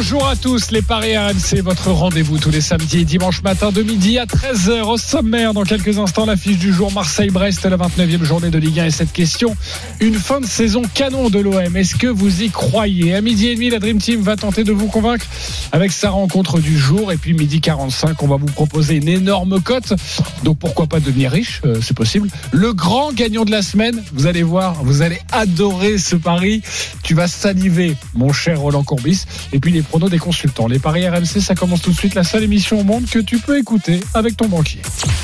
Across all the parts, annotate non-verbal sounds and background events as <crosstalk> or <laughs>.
Bonjour à tous, les Paris RMC, votre rendez-vous tous les samedis et dimanches matin de midi à 13h au sommaire. Dans quelques instants, l'affiche du jour Marseille-Brest, la 29e journée de Ligue 1 et cette question. Une fin de saison canon de l'OM. Est-ce que vous y croyez? À midi et demi, la Dream Team va tenter de vous convaincre avec sa rencontre du jour. Et puis midi 45, on va vous proposer une énorme cote. Donc pourquoi pas devenir riche? Euh, C'est possible. Le grand gagnant de la semaine, vous allez voir, vous allez adorer ce pari. Tu vas saliver, mon cher Roland Courbis. Et puis les pronos des consultants. Les paris RMC, ça commence tout de suite. La seule émission au monde que tu peux écouter avec ton banquier.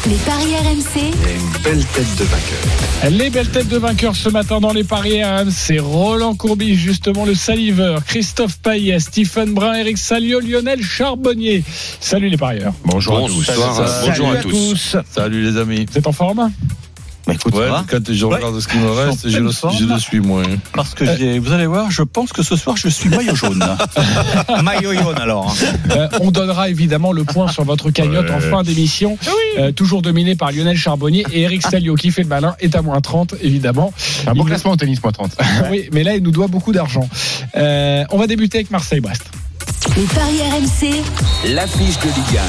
Les paris RMC, une belle tête de vainqueur. Les belles têtes de vainqueurs ce matin dans les paris RMC. Roland Courbis, justement le saliveur. Christophe Payet, Stephen Brun, Eric Salio, Lionel Charbonnier. Salut les parieurs. Bonjour à tous. Bonsoir, Salut bonjour à tous. Salut les amis. Vous êtes en forme? Bah écoute, Ouais, ça va quand je regarde ce qui me reste, je le, je le suis moins. parce que j'ai- vous allez voir, je pense que ce soir je suis maillot jaune. <laughs> maillot jaune alors. Euh, On donnera évidemment le point sur votre cagnotte en fin d'émission. Euh, toujours dominé par Lionel Charbonnier et Eric Salio qui fait le malin est à moins 30 évidemment. Un bon Il- classement au tennis, moins 30. <laughs> Oui, mais là il nous doit beaucoup d'argent. Euh, on va débuter avec Marseille-Brest. les paris RMC, L'affiche de Ligue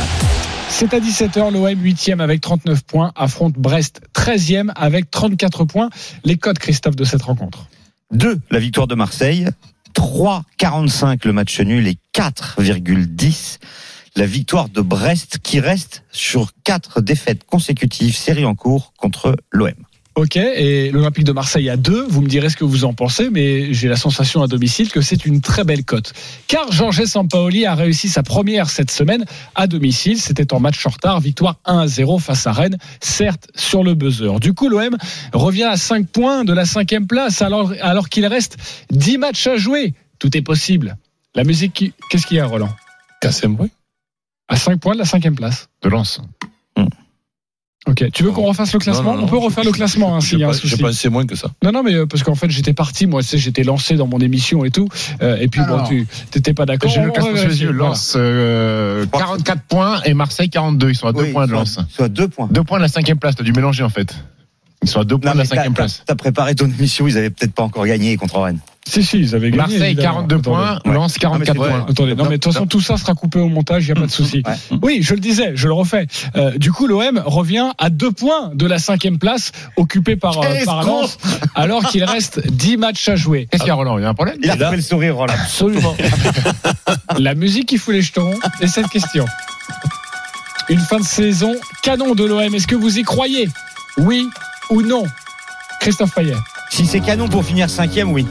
C'est à 17h, l'OM 8e avec 39 points, affronte Brest 13e avec 34 points. Les codes, Christophe, de cette rencontre 2, la victoire de Marseille. 3,45 le match nul et 4,10 la victoire de Brest qui reste sur quatre défaites consécutives, série en cours contre l'OM. Ok, et l'Olympique de Marseille à 2, vous me direz ce que vous en pensez, mais j'ai la sensation à domicile que c'est une très belle cote. Car Georges Sampaoli a réussi sa première cette semaine à domicile, c'était en match en retard, victoire 1 à 0 face à Rennes, certes sur le buzzer. Du coup, l'OM revient à 5 points de la cinquième place alors, alors qu'il reste 10 matchs à jouer. Tout est possible. La musique, qui- qu'est-ce qu'il y a, Roland? Cassez-moi. À 5 points de la cinquième place. De lance. Ok, tu veux qu'on refasse le classement Non, non, On peut refaire je- le classement hein, s'il y a un je souci. pensais moins que ça. Non, non, mais euh, parce qu'en fait, j'étais parti, moi, tu sais, j'étais lancé dans mon émission et tout. euh, et puis, bon, Alors, tu t'étais pas d'accord. J'ai On le classement sous les yeux. Lance, euh, 44 points et Marseille 42. Ils sont à 2 Oui, points de lance. Soit deux points. Deux points de la cinquième place. T'as dû mélanger en fait. Ils sont à deux points de la cinquième t'as- place. T'as préparé ton <laughs> émission, ils avaient peut-être pas encore gagné contre Rennes. Si, si, ils avaient gagné. Marseille évidemment. 42 Attendez. points, Ouais. Lance 44 Ah, mais c'est- points. Attendez, non, mais de toute façon, tout ça sera coupé au montage, il n'y a pas de souci. Ouais. Oui, je le disais, je le refais. Euh, du coup, l'OM revient à deux points de la cinquième place, occupée par, euh, par Lens, alors qu'il reste 10 matchs à jouer. Qu'est-ce qu'il y a Roland? Il y a un problème? Il a trouvé le sourire, Roland. Absolument. <laughs> La musique qui fout les jetons et cette question. Une fin de saison canon de l'OM. Est-ce que vous y croyez? Oui ou non? Christophe Payet. Si c'est canon pour finir cinquième, oui.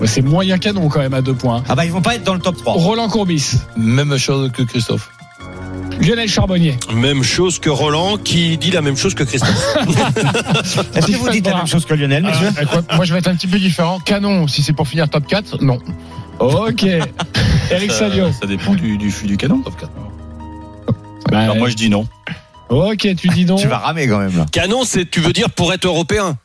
Ouais, C'est moyen canon quand même à deux points. Ah bah ils vont pas être dans le top 3. Roland Courbis, Même chose que Christophe. Lionel Charbonnier. Même chose que Roland qui dit la même chose que Christophe. <laughs> Est-ce que vous dites la même chose que Lionel, monsieur Euh, Moi je vais être un petit peu différent. Canon, si c'est pour finir top 4, non. Ok. <laughs> Eric Salio. ça dépend du, du, du canon. Bah, Alors moi je dis non. Ok, tu dis non. Tu vas ramer quand même là. Canon, c'est, tu veux dire, pour être européen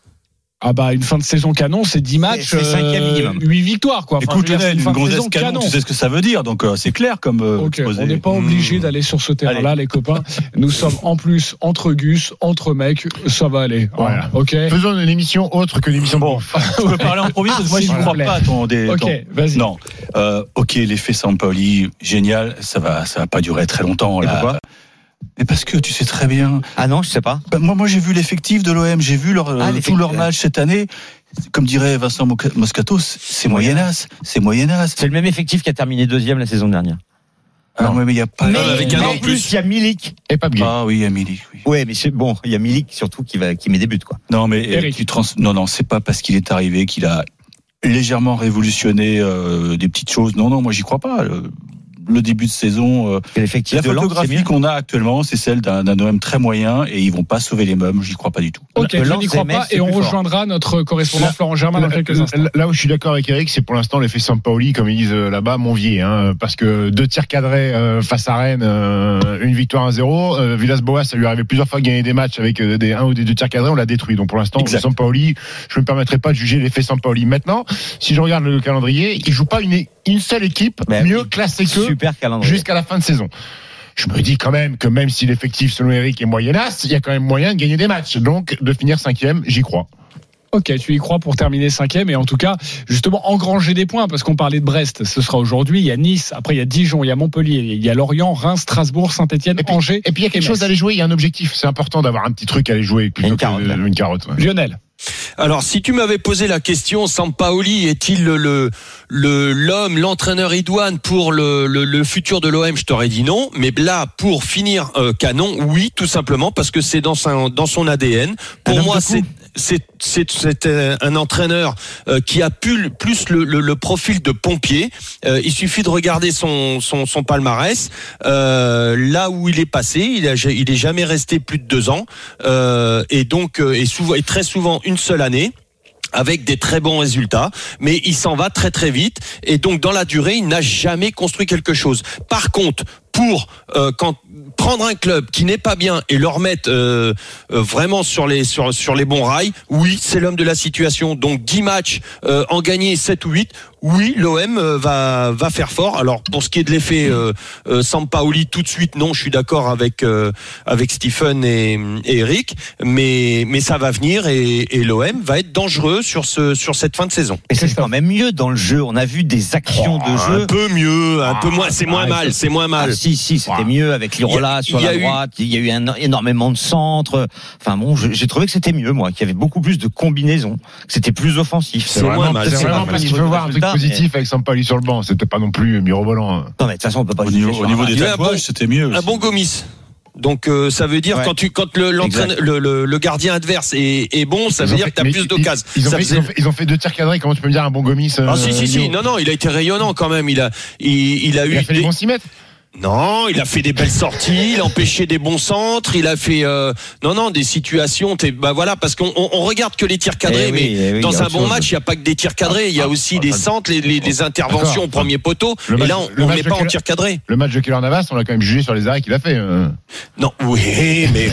Ah bah une fin de saison canon, c'est 10 matchs, minimum. 8 victoires quoi. Enfin, Écoute dire, une de gonzesse saison canon, tu sais ce que ça veut dire, donc euh, c'est clair comme euh, on n'est pas obligé Mmh. d'aller sur ce terrain-là, les copains. Nous sommes en plus entre Gus, entre mecs, ça va aller. Voilà. Hein, Ok. Faisons une émission autre que l'émission Bon, je peux parler en premier parce que moi je ne vous crois plaît. pas à ton, des, Ok, ton- vas-y. Non. Euh, ok, l'effet Sampaoli, génial, ça va, ça va pas durer très longtemps. Et là. pourquoi? Mais parce que tu sais très bien. Ah non, je sais pas. Ben, moi, moi, j'ai vu l'effectif de l'OM, j'ai vu leur, Ah, euh, tous leurs ouais. matchs cette année. Comme dirait Vincent Moscato, c'est moyenasse, c'est moyenasse. C'est le même effectif qui a terminé deuxième la saison dernière. Alors, mais il y a pas. Mais avec un mais an en plus, il y a Milik. Et pas Ah oui, Amélie. Oui. Ouais, mais c'est bon, il y a Milik surtout qui va qui met des buts quoi. Non, mais Eric. tu trans... non, non, c'est pas parce qu'il est arrivé qu'il a légèrement révolutionné euh, des petites choses. Non, non, moi j'y crois pas. Le, début de saison, euh, la photographie qu'on a actuellement, c'est celle d'un d'un OM très moyen et ils vont pas sauver les meubles. J'y crois pas du tout. Ok, je n'y crois pas et on rejoindra notre correspondant Là- Florent Germain dans quelques instants. là- où je suis d'accord avec Eric, c'est pour l'instant l'effet Sampaoli, comme ils disent euh, là-bas, Monvier. Hein, parce que deux tirs cadrés euh, face à Rennes, euh, une victoire 1-0. Euh, Villas-Boas, ça lui arrivé plusieurs fois de gagner des matchs avec euh, des un ou des deux tirs cadrés, on l'a détruit. Donc pour l'instant. Sampaoli, je ne me permettrai pas de juger l'effet Sampaoli. Maintenant, si je regarde le calendrier, il joue pas une, une seule équipe Ben mieux classée qu'eux Super calendrier. jusqu'à la fin de saison. je me dis quand même que même si l'effectif selon Eric est moyennasse, il y a quand même moyen de gagner des matchs. Donc de finir cinquième, j'y crois. Ok, tu y crois pour terminer cinquième et en tout cas, justement, engranger des points parce qu'on parlait de Brest, ce sera aujourd'hui. Il y a Nice, après il y a Dijon, il y a Montpellier, il y a Lorient, Reims, Strasbourg, Saint-Etienne, Et puis, Angers. et puis il y a quelque chose à aller jouer, il y a un objectif. C'est important d'avoir un petit truc à aller jouer plutôt Une carotte, une carotte. ouais. Lionel. Alors, si tu m'avais posé la question, Sampaoli est-il le le le- l'homme, l'entraîneur idoine pour le, le, le futur de l'OM Je t'aurais dit non. Mais là, pour finir euh, canon, oui, tout simplement parce que c'est dans son dans son ADN. Pour moi, c'est c'est euh, un entraîneur euh, qui a pu plus le, le, le profil de pompier. Euh, il suffit de regarder son son, son palmarès. Euh, là où il est passé, il a il est jamais resté plus de deux ans. Euh, et donc et souvent et très souvent une seule année avec des très bons résultats, mais il s'en va très très vite et donc dans la durée, il n'a jamais construit quelque chose. Par contre, pour euh, quand prendre un club qui n'est pas bien et le remettre euh, euh, vraiment sur les sur sur les bons rails, oui, c'est l'homme de la situation. Donc 10 matchs en gagner 7 ou 8, oui, l'OM euh, va va faire fort. Alors pour ce qui est de l'effet euh, euh, Sampaoli tout de suite non, je suis d'accord avec euh, avec Stephen et, et Eric, mais mais ça va venir et, et l'OM va être dangereux sur ce sur cette fin de saison. Et c'est quand même mieux dans le jeu. On a vu des actions de Un jeu. peu mieux, un peu moins, c'est moins ah, mal, c'est moins mal. Ah, si, si, c'était mieux avec Lirola sur la droite. Il y a eu un- énormément de centres. Enfin bon, j'ai trouvé que c'était mieux, moi, qu'il y avait beaucoup plus de combinaisons, que c'était plus offensif. C'est moins mal, voir positif avec Sampaoli sur le banc. C'était pas non plus mirobolant. hein. Non, mais de toute façon, on peut pas Au juger niveau, au niveau des tatouages, c'était mieux. Un bon Gomis. Donc euh, ça veut dire Ouais. quand tu quand le, l'entraîneur- le, le, le gardien adverse est, est bon, ça Ils veut dire fait- que tu as mais plus ils- d'occasions. Ils, ont fait- faisait- ils ont fait- ils ont fait deux tirs cadrés. Comment tu peux me dire un bon Gomis euh, Ah si si non non, il a été rayonnant quand même. Il a il, il a eu Il a fait des- les bons 6 mètres. Non, il a fait des belles sorties, il a empêché des bons centres, il a fait euh, non non des situations. t'es- Bah voilà, parce qu'on on, on regarde que les tirs cadrés, Eh oui, mais eh oui, dans un bon match, il n'y a pas que des tirs cadrés, il y a Ah, aussi ah, des ah, centres, les, les, les interventions au premier poteau. Le et là, on n'est de pas en tir cadré. Le match de Keller Navas, on l'a quand même jugé sur les arrêts qu'il a fait. euh. Non, oui, mais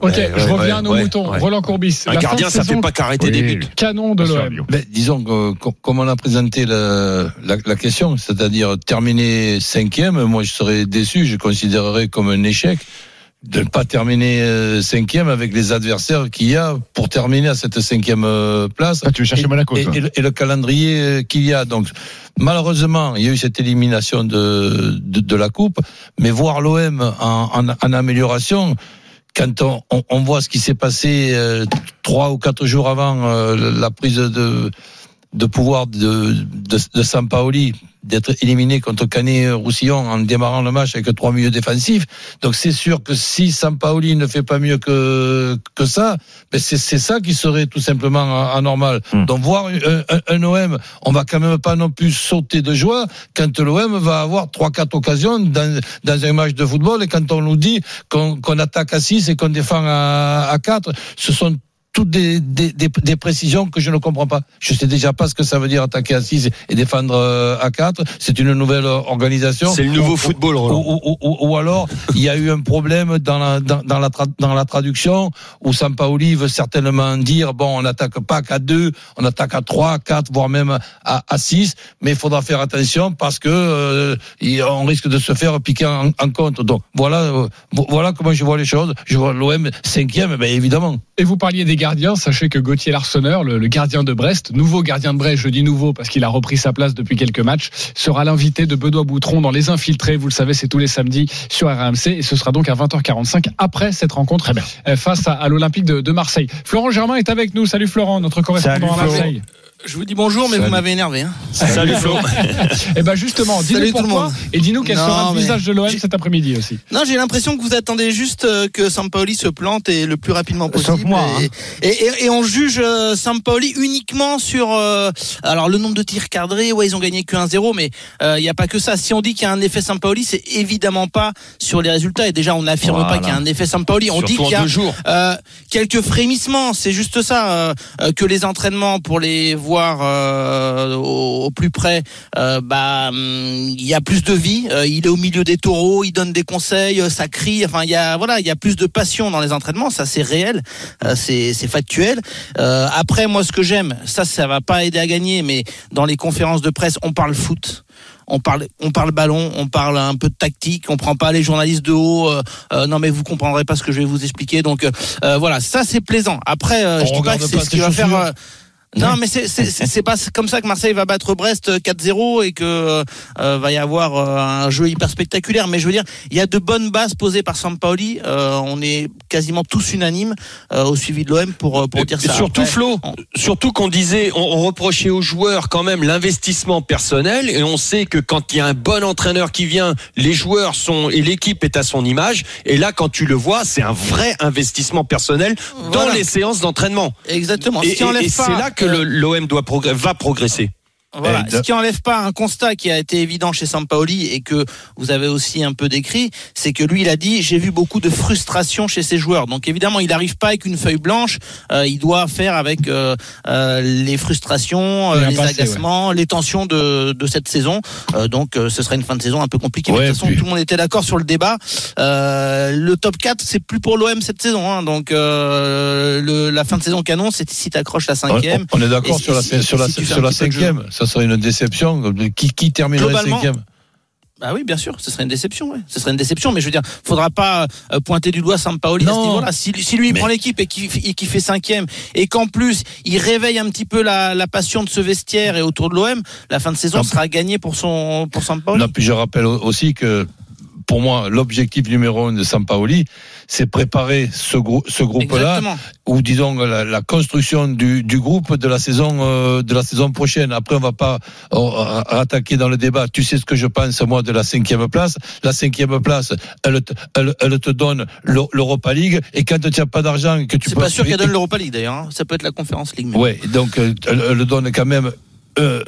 Ok, Ouais, je reviens ouais, à nos ouais, moutons. ouais. Roland Courbis. un gardien, ça saison fait pas qu'arrêter des Oui. buts. Canon de l'OM. Ben, disons que co- comme on a présenté la, la question, c'est-à-dire terminer cinquième, moi je serais déçu, je considérerais comme un échec de ne pas terminer euh, cinquième avec les adversaires qu'il y a pour terminer à cette cinquième euh, place. Ah, tu veux chercher et, Monaco, et, le, et le calendrier euh, qu'il y a. Donc, malheureusement, il y a eu cette élimination de, de, de la Coupe, mais voir l'OM en, en, en amélioration, quand on, voit ce qui s'est passé euh, trois ou quatre jours avant euh, la prise de, de pouvoir de, de, de Sampaoli, d'être éliminé contre Canet Roussillon en démarrant le match avec trois milieux défensifs. Donc c'est sûr que si Sampaoli ne fait pas mieux que, que ça, ben c'est, c'est ça qui serait tout simplement anormal. Hmm. Donc voir un, un, un OM, on va quand même pas non plus sauter de joie quand l'OM va avoir trois quatre occasions dans, dans un match de football et quand on nous dit qu'on, attaque à 6 et qu'on défend à, à 4, ce sont toutes des, des, des, des précisions que je ne comprends pas. Je sais déjà pas ce que ça veut dire attaquer à 6 et défendre euh, à 4. C'est une nouvelle euh, organisation. C'est le nouveau Ou- football, ou, Roland. ou, ou, ou alors, il y a eu un problème dans la, dans, dans la, tra- dans la traduction où Sampaoli veut certainement dire bon, on n'attaque pas qu'à 2, on attaque à 3, 4, voire même à, à 6, mais il faudra faire attention parce que euh, on risque de se faire piquer en, en compte. Donc voilà, euh, vo- voilà comment je vois les choses. Je vois l'OM cinquième, ben évidemment. Et vous parliez des gardiens. Sachez que Gauthier Larsonneur, le, le gardien de Brest, nouveau gardien de Brest, je dis nouveau parce qu'il a repris sa place depuis quelques matchs, sera l'invité de Benoît Boutron dans Les Infiltrés. Vous le savez, c'est tous les samedis sur RMC et ce sera donc à 20h45 après cette rencontre euh, face à, à l'Olympique de, de Marseille. Florent Germain est avec nous. Salut Florent, notre correspondant Salut, à Marseille. Je vous dis bonjour, mais Salut. vous m'avez énervé. Hein. Salut Flo. Et ben justement, dis-nous Salut tout le pourquoi et dis-nous quel Non, sera le visage de l'OM cet après-midi aussi. Non, j'ai l'impression que vous attendez juste euh, que Sampaoli se plante et le plus rapidement possible. Sauf moi, et, hein. et, et- et on juge euh, Sampaoli uniquement sur euh, alors le nombre de tirs cadrés. Ouais, ils ont gagné que 1-0, mais il n'y a pas que ça. Si on dit qu'il y a un effet Sampaoli, c'est évidemment pas sur les résultats. Et déjà, on n'affirme Voilà. pas qu'il y a un effet Sampaoli. On dit qu'il y a. Euh, quelques frémissements, c'est juste ça, que les entraînements pour les voir euh, au, au plus près, euh, bah hum, il y a plus de vie. euh, il est au milieu des taureaux, il donne des conseils, ça crie. Enfin, il y a voilà, il y a plus de passion dans les entraînements. Ça, c'est réel, c'est c'est factuel. Après, moi, ce que j'aime, ça, ça va pas aider à gagner, mais dans les conférences de presse, on parle foot. on parle, on parle ballon, on parle un peu de tactique, on prend pas les journalistes de haut. euh, euh, non mais vous comprendrez pas ce que je vais vous expliquer. Donc euh, voilà, ça c'est plaisant. Après, je dis pas que c'est ce qui va faire. Euh, non, mais c'est pas comme ça que Marseille va battre Brest 4-0 et que euh, va y avoir euh, un jeu hyper spectaculaire. Mais je veux dire, il y a de bonnes bases posées par Sampaoli. Euh, on est quasiment tous unanimes euh, au suivi de l'OM pour euh, pour dire et ça. surtout Après, Flo, on- surtout qu'on disait, on, on reprochait aux joueurs quand même l'investissement personnel, et on sait que quand il y a un bon entraîneur qui vient, les joueurs sont et l'équipe est à son image. Et là, quand tu le vois, c'est un vrai investissement personnel dans Voilà. les séances d'entraînement. Exactement. Et, et- et c'est là que le- l'OM doit progr- va progresser. Voilà. Ce qui enlève pas un constat qui a été évident chez Sampaoli et que vous avez aussi un peu décrit, c'est que lui, il a dit j'ai vu beaucoup de frustration chez ses joueurs. Donc évidemment, il n'arrive pas avec une feuille blanche. euh, il doit faire avec euh, euh, les frustrations, euh, les passé, agacements, les tensions de, de cette saison. Euh, donc euh, ce serait une fin de saison un peu compliquée. Mais de toute façon, puis- tout le monde était d'accord sur le débat. Euh, le top 4, c'est plus pour l'OM cette saison. Hein. Donc euh, le, la fin de saison canon, c'est si t'accroches la On, cinquième. on est d'accord sur la, si- sur la, si tu sur la cinquième. Ça serait une déception. Qui, qui terminerait cinquième? Bah oui, bien sûr, ce serait une déception. Ouais. Ce serait une déception, mais je veux dire, faudra pas euh, pointer du doigt Sampaoli à ce Non. niveau-là. Si, si lui Mais- prend l'équipe et qui qui fait cinquième, et qu'en plus il réveille un petit peu la, la passion de ce vestiaire et autour de l'OM, la fin de saison Non. sera gagnée pour son pour Sampaoli. Non, puis je rappelle au- aussi que pour moi, l'objectif numéro un de Sampaoli, c'est préparer ce, grou- ce groupe-là, ou disons la, la construction du, du groupe de la saison euh, de la saison prochaine. Après, on va pas euh, attaquer dans le débat. Tu sais ce que je pense moi de la cinquième place. La cinquième place, elle, te- elle, elle te donne l'Eu- l'Europa League, et quand tu n'as pas d'argent, que tu C'est pas sûr qu'elle donne l'Europa League d'ailleurs. hein. Ça peut être la Conférence League. Ouais, donc euh, elle, elle donne quand même euh,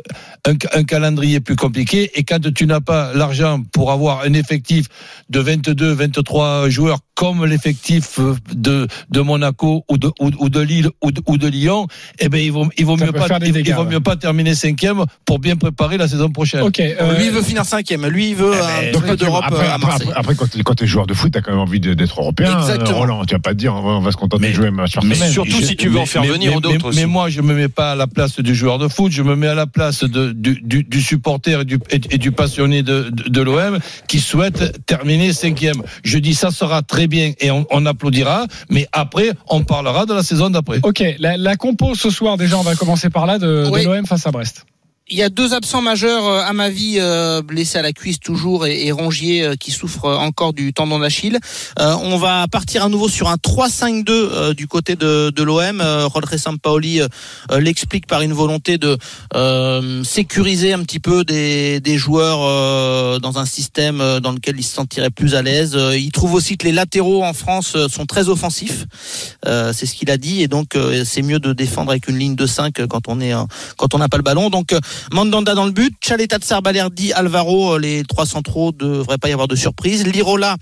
un, un calendrier plus compliqué. Et quand tu n'as pas l'argent pour avoir un effectif de 22, 23 joueurs comme l'effectif de, de Monaco ou de, ou, ou de Lille ou de, ou de Lyon, eh ben il vaut, il vaut mieux pas, il, dégâts, il vaut ouais. mieux pas terminer cinquième pour bien préparer la saison prochaine. Ok. euh, Lui il veut finir cinquième. Lui il veut Eh un ben, d'Europe après, euh, à Marseille. après, après, quand, quand t'es joueur de foot, t'as quand même envie d'être européen. Exactement. euh, Roland, tu vas pas te dire, on va, on va se contenter Mais- de jouer match par mais semaine. surtout Je- si tu veux en faire venir d'autres mais moi, je me mets pas à la place du joueur de foot, je me mets à la place de, du, du, du supporter et du, et, et du passionné de, de, de l'OM qui souhaite terminer cinquième. Je dis ça sera très bien et on, on applaudira, mais après, on parlera de la saison d'après. Ok, la, la compo ce soir déjà, on va commencer par là de, de l'OM face à Brest. Il y a deux absents majeurs euh, à ma vie, euh, blessés à la cuisse toujours et, et Rongier euh, qui souffre encore du tendon d'Achille. Euh, on va partir à nouveau sur un 3-5-2 euh, du côté de, de l'OM. Euh, Rodri Sampaoli l'explique par une volonté de sécuriser un petit peu des, des joueurs dans un système dans lequel ils se sentiraient plus à l'aise. Il trouve aussi que les latéraux en France sont très offensifs. C'est ce qu'il a dit et donc c'est mieux de défendre avec une ligne de 5 quand on est quand on n'a pas le ballon. Donc Mandanda dans le but, Chaleta Tsar Balerdi, Alvaro, euh, les trois centraux, devrait pas y avoir de surprise. Lirola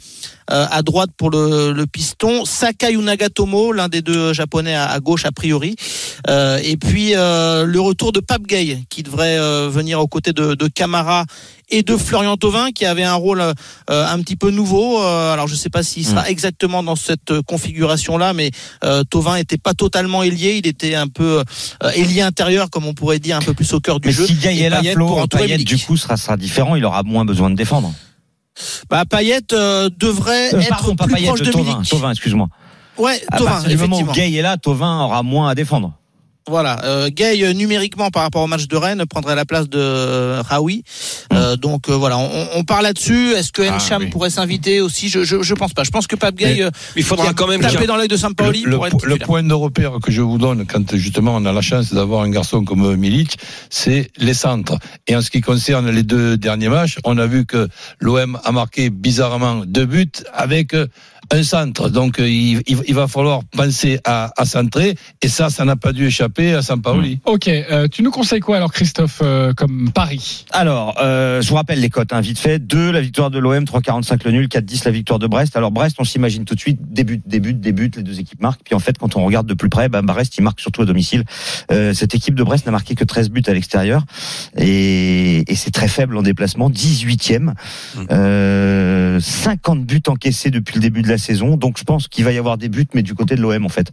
à droite pour le, le piston, Sakai ou Nagatomo, l'un des deux japonais à, à gauche a priori. Euh, et puis euh, le retour de Pape Gay qui devrait euh, venir aux côtés de, de Camara et de Florian Thauvin qui avait un rôle euh, un petit peu nouveau. Euh, alors je sais pas s'il sera exactement dans cette euh, configuration-là, mais euh, Thauvin était pas totalement ailier, il était un peu euh, ailier intérieur comme on pourrait dire, un peu plus au cœur du Mais jeu. si Gaï Et est là, Flo, Payet, du coup, sera, sera différent. Il aura moins besoin de défendre. Bah, Payet euh, devrait Euh, être pardon, pas plus Payet, proche de. Tovin, excuse-moi. Ouais, À partir du moment où. Gay est là, Tovin aura moins à défendre. Voilà, euh, Gay euh, numériquement par rapport au match de Rennes prendrait la place de euh, Raoui. Euh, donc euh, voilà, on, on parle là-dessus. Est-ce que Ah, Encham oui. pourrait s'inviter aussi? Je, je je pense pas. Je pense que Pape Gay Mais- euh, Il faudra quand même taper dans l'œil de Sampaoli le, pour être le titulaire. point de repère que je vous donne quand justement on a la chance d'avoir un garçon comme Milic, c'est les centres. Et en ce qui concerne les deux derniers matchs, on a vu que l'OM a marqué bizarrement deux buts avec euh, un centre. Donc euh, il, il- il va falloir penser à, à centrer et ça, ça n'a pas dû échapper à Sampaoli. Ok, euh, tu nous conseilles quoi alors Christophe euh, comme pari Alors, euh, je vous rappelle les cotes, hein, vite fait. 2, la victoire de l'OM, 3,45 le nul, 4,10 la victoire de Brest. Alors Brest, on s'imagine tout de suite, début, début, début, les deux équipes marquent. Puis en fait, quand on regarde de plus près, bah, Brest, il marque surtout à domicile. Euh, cette équipe de Brest n'a marqué que 13 buts à l'extérieur. Et, et c'est très faible en déplacement, 18e. Euh, 50 buts encaissés depuis le début de la saison. Donc je pense qu'il va y avoir des buts, mais du côté de l'OM en fait.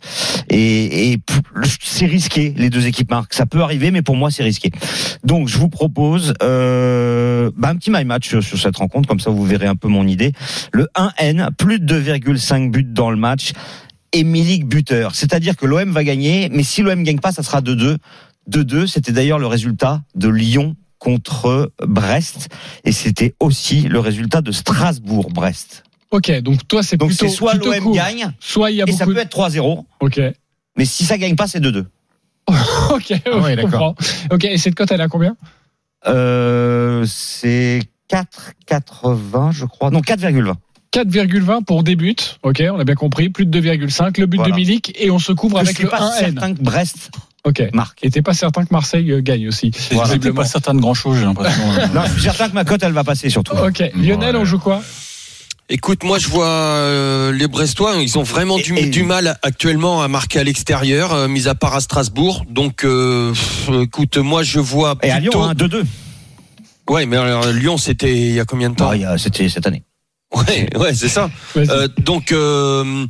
Et, c'est risqué, les deux équipes marquent. Ça peut arriver, mais pour moi c'est risqué. Donc je vous propose euh, bah, un petit my match sur, cette rencontre, comme ça vous verrez un peu mon idée. Le 1N, plus de 2,5 buts dans le match. Et buteur. C'est-à-dire que l'OM va gagner, mais si l'OM gagne pas, ça sera 2-2. 2-2, c'était d'ailleurs le résultat de Lyon contre Brest. Et c'était aussi le résultat de Strasbourg-Brest. Ok, donc toi, c'est Donc plutôt. c'est soit l'OM gagne, soit il y a et ça peut être 3-0. Ok. Mais si ça gagne pas, c'est 2-2. <laughs> Ok, ouais, je d'accord. Ok, et cette cote, elle est à combien Euh, c'est 4,80, je crois. Non, 4,20. 4,20 pour des buts. Ok, on a bien compris. Plus de 2,5. Le but Voilà. de Milik et on se couvre Je avec suis le pas 1N. certain que Brest Ok. marque. Et t'es pas certain que Marseille euh, gagne aussi. Voilà. J'étais pas certain de grand chose, j'ai l'impression. <laughs> Non, je suis certain que ma cote, elle va passer surtout. Ok. Lionel, on joue quoi? Écoute, moi je vois euh, les Brestois, ils ont vraiment du, Et- et- du mal actuellement à marquer à l'extérieur, euh, mis à part à Strasbourg. Donc, euh, pff, écoute, moi je vois Et à plutôt. Lyon, hein, 2-2. Ouais, mais alors, Lyon, c'était il y a combien de temps Non, il y a- C'était cette année. Ouais, ouais, c'est ça. Euh, donc, euh,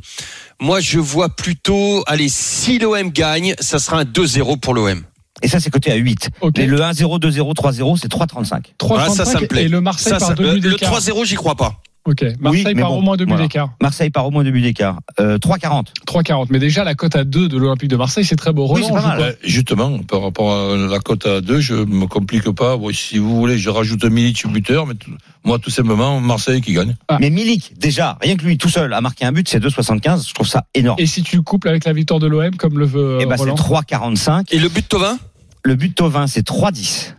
moi je vois plutôt, allez, si l'OM gagne, ça sera un 2-0 pour l'OM. Et ça, c'est coté à 8. Ok. Et le 1-0, 2-0, 3-0, c'est 3,35. 3,35 Voilà, ça, ça me plaît. et le Marseille Ça, par ça- deux le le d'écart. 3-0, j'y crois pas. Ok. Marseille mais par bon, au moins deux buts voilà. d'écart. Marseille par au moins 2 buts d'écart. Euh, 3,40. 3,40. Mais déjà, la cote à 2 de l'Olympique de Marseille, c'est très beau. Oui, Roland, c'est pas mal. Ben, justement, par rapport à la cote à 2, je me complique pas. Bon, si vous voulez, je rajoute Milic buteur, mais tout- moi, tout simplement, Marseille qui gagne. Ah. Mais Milik, déjà, rien que lui tout seul a marqué un but, c'est 2,75. Je trouve ça énorme. Et si tu le couples avec la victoire de l'OM, comme le veut euh, Et bah, c'est Roland 3,45. Et le but de Tovin? Le but Tovin, c'est 3,10.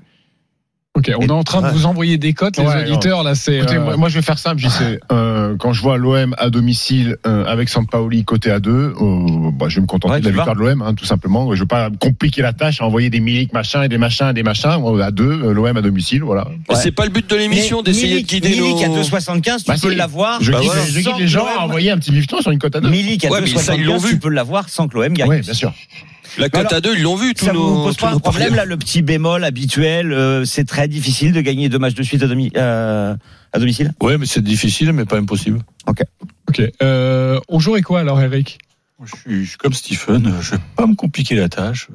Ok, on est en train de vous envoyer des cotes, les auditeurs. Là, c'est. Écoutez, euh, moi, je vais faire simple. j'y sais. <laughs> Euh, quand je vois l'OM à domicile euh, avec Sampaoli côté à 2, euh, bah, je vais me contenter Ouais, de la victoire de l'OM, hein, tout simplement. Je vais pas compliquer la tâche à envoyer des Milik machin et des machins et des machins. À 2, l'OM à domicile, voilà. Ouais. C'est pas le but de l'émission d'essayer de Milik- guider Milik à nos... 2,75, tu Bah, peux l'avoir. Je Bah guide, je guide les gens à envoyer un petit bifton sur une cote à 2. Milik à Ouais, mais ça, ils l'ont 2,75, vu. tu peux l'avoir sans que l'OM gagne. Oui, bien sûr. La cote à 2, ils l'ont vu, tous Ça vous nos, pose pas un problème là, le petit bémol habituel, euh, c'est très difficile de gagner deux matchs de suite à, domi- euh, à domicile? Ouais, mais c'est difficile, mais pas impossible. Ok. Euh, on jouerait quoi alors, Eric? Je suis, je suis comme Stephen, je vais pas me compliquer la tâche.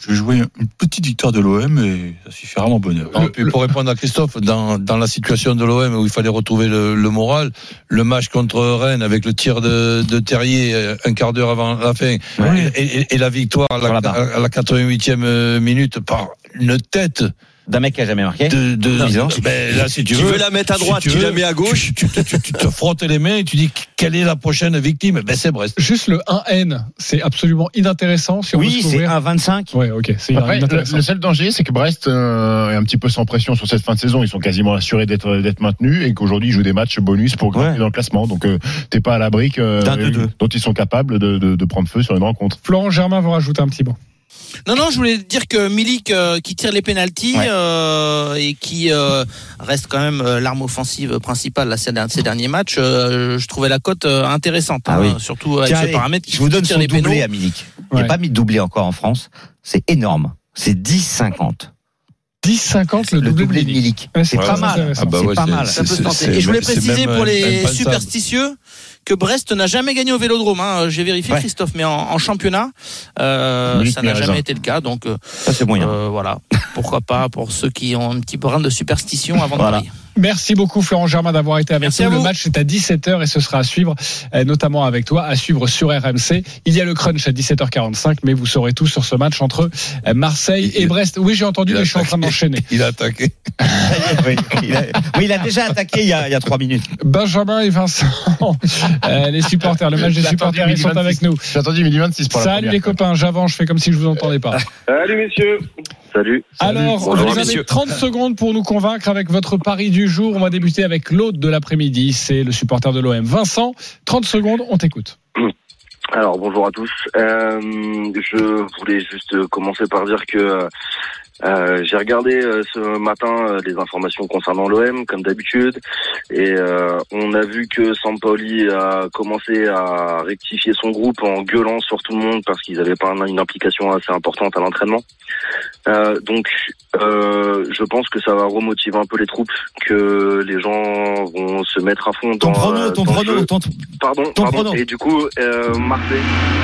Je vais jouer une petite victoire de l'OM et ça suffira à mon bonheur. Puis pour répondre à Christophe, dans, dans la situation de l'OM où il fallait retrouver le, le moral, le match contre Rennes avec le tir de, de Terrier euh, un quart d'heure avant la fin Ouais. et, et- et la victoire à la la, barre. à la 88e minute par une tête D'un mec qui a jamais marqué. de, de, Non. ben, là si tu, Tu veux, veux la mettre à si droite, tu tu veux, la mets à gauche. tu, tu- tu- tu te frottes les mains et tu dis quelle est la prochaine victime ben c'est Brest Juste le 1N, c'est absolument inintéressant si on veut Oui, c'est couvrir. 1,25. Ouais, ok, Après, le, inintéressant. le seul danger, c'est que Brest euh, est un petit peu sans pression sur cette fin de saison. Ils sont quasiment assurés d'être d'être maintenus et qu'aujourd'hui ils jouent des matchs bonus pour grimper Ouais. dans le classement. Donc euh, t'es pas à l'abri que- D'un 2-2. dont ils sont capables de, de, de prendre feu sur une rencontre. Florent Germain vous rajoute un petit mot. Non, non, je voulais dire que Milik euh, qui tire les pénalties Ouais. euh, et qui euh, reste quand même l'arme offensive principale là, ces, derniers- ces derniers matchs, euh, je trouvais la cote intéressante, Ah hein, oui. surtout avec Tiens, ce paramètre qui je vous donne son les pénaux. doublé à Milik. Il a pas mis de doublé encore en France. C'est énorme. C'est 10,50. 10-50 le, Le doublé, doublé de Milik. Ouais, C'est pas mal. Ah bah C'est pas mal. Ça peut se c'est- tenter. c'est- Et je voulais préciser pour les superstitieux que Brest n'a jamais gagné au Vélodrome. Hein. J'ai vérifié Ouais. Christophe, mais en, en championnat, euh, ça n'a jamais raison. été le cas. Donc euh, Ça, c'est moyen. euh, voilà, pourquoi pas pour ceux qui ont un petit brin de superstition avant Voilà. de. Merci beaucoup Florent Germain d'avoir été avec Merci nous. à Le match est à 17h et ce sera à suivre, euh, notamment avec toi, à suivre sur RMC. Il y a le crunch à 17h45, mais vous saurez tout sur ce match entre euh, Marseille et Brest. Oui, j'ai entendu, mais je suis en train d'enchaîner. <laughs> il a attaqué <laughs> oui, il a, oui, il a déjà attaqué il y a, il y a trois minutes. Benjamin et Vincent, <laughs> euh, les supporters, le match des supporters, ils sont 26. avec nous. J'ai entendu midi 26 pour la Salut première les copains, j'avance, je fais comme si je vous entendais pas. Salut messieurs. Salut. Alors, Bonjour, vous avez messieurs. 30 secondes pour nous convaincre avec votre pari du jour. On va débuter avec l'autre de l'après-midi, c'est le supporter de l'OM. Vincent, 30 secondes, on t'écoute. Alors bonjour à tous. Euh, je voulais juste commencer par dire que euh, J'ai regardé euh, ce matin euh, les informations concernant l'OM, comme d'habitude, et euh, on a vu que Sampaoli a commencé à rectifier son groupe en gueulant sur tout le monde parce qu'ils n'avaient pas un- une implication assez importante à l'entraînement. Euh, donc, euh, je pense que ça va remotiver un peu les troupes, que les gens vont se mettre à fond dans, Ton prono, euh, ton dans le prono, jeu. ton. Pardon, ton pardon. prono. Et du coup, euh, Marseille.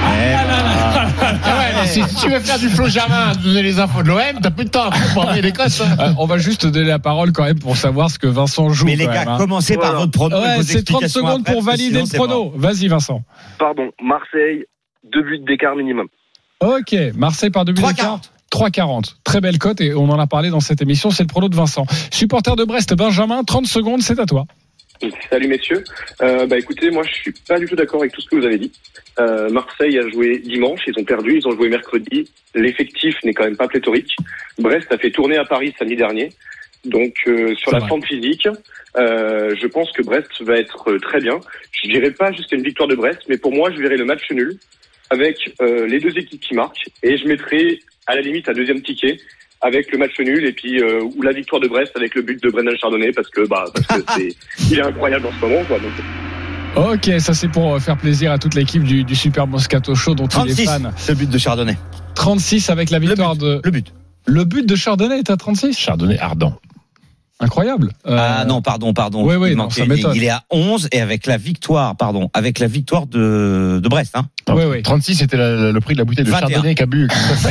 Ah ouais, mais <laughs> si, si tu veux faire du Flo Germain, donner les infos de l'OM, t'as plus de temps pour envoyer des cosses. hein. Euh, on va juste donner la parole quand même pour savoir ce que Vincent joue. Mais les gars, même, hein. commencez par votre prono. Ouais, c'est 30 explications secondes après, pour valider sinon, le prono. Vas-y, Vincent. Pardon, Marseille, deux buts d'écart minimum. Ok, Marseille par deux buts 3,40. d'écart. 3,40. Très belle cote et on en a parlé dans cette émission. C'est le prono de Vincent. Supporter de Brest, Benjamin, 30 secondes, c'est à toi. Salut messieurs. Euh, bah écoutez, moi je suis pas du tout d'accord avec tout ce que vous avez dit. Euh, Marseille a joué dimanche, ils ont perdu, ils ont joué mercredi. L'effectif n'est quand même pas pléthorique. Brest a fait tourner à Paris samedi dernier. Donc euh, sur la vrai. forme physique, euh, je pense que Brest va être très bien. Je dirais pas jusqu'à une victoire de Brest, mais pour moi je verrai le match nul avec euh, les deux équipes qui marquent et je mettrai à la limite un deuxième ticket avec le match nul et puis euh, ou la victoire de Brest avec le but de Brendan Chardonnay parce que bah parce que <laughs> c'est il est incroyable en ce moment quoi. Donc, Ok, ça c'est pour euh, faire plaisir à toute l'équipe du, du Super Moscato Show dont il est 36, fan. le but de Chardonnay. 36 avec la victoire de. Le but. Le but de Chardonnay est à 36 Chardonnay ardent. Incroyable. Euh, Ah non, pardon, pardon. Oui, oui, il, non, ça il est à 11 et avec la victoire, pardon, avec la victoire de, de Brest. Hein. Non, Oui, oui. 36, c'était le prix de la bouteille de 21. Chardonnay qu'a bu.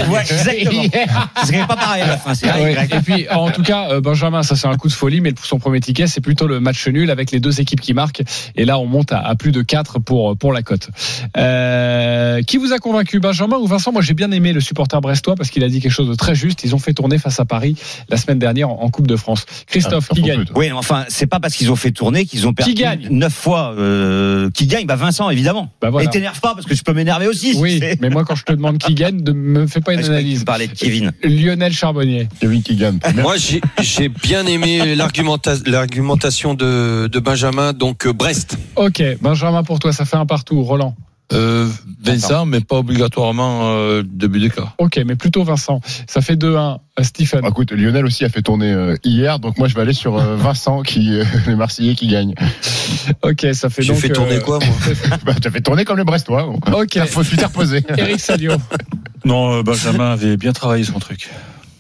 Ouais, exactement. <laughs> Ce pas pareil à la fin. Ah ouais. Et puis, en tout cas, euh, Benjamin, ça c'est un coup de folie, mais pour son premier ticket, c'est plutôt le match nul avec les deux équipes qui marquent. Et là, on monte à, à plus de 4 pour, pour la cote. Euh, qui vous a convaincu, Benjamin ou Vincent? Moi, j'ai bien aimé le supporter brestois parce qu'il a dit quelque chose de très juste. Ils ont fait tourner face à Paris la semaine dernière en, en Coupe de France. Christophe, Ah, qui gagne? Oui, enfin, c'est pas parce qu'ils ont fait tourner qu'ils ont perdu gagne? neuf fois. Euh, qui gagne Bah Vincent, évidemment. Bah voilà. Et t'énerve pas parce que je peux m'énerver aussi. Oui, mais moi, quand je te demande qui gagne, ne me fais pas une je analyse. tu parlais de Kevin. Lionel Charbonnier. Kevin Keegan. <laughs> Moi, j'ai bien aimé l'argumenta- l'argumentation de, de Benjamin, donc euh, Brest. Ok, Benjamin, pour toi, ça fait un partout. Roland. Euh, Vincent, mais pas obligatoirement euh, début d'écart. Ok, mais plutôt Vincent. Ça fait 2-1. Euh, Stephen. Bah, écoute, Lionel aussi a fait tourner euh, hier, donc moi je vais aller sur euh, <laughs> Vincent, qui euh, <laughs> les Marseillais qui gagne. Ok, ça fait donc. fait tourner euh, quoi, moi <laughs> Bah, tu as fait tourner comme les Brestois. Ok. Faut tu t'es reposé. Eric Salio. Non, Benjamin avait bien travaillé son truc.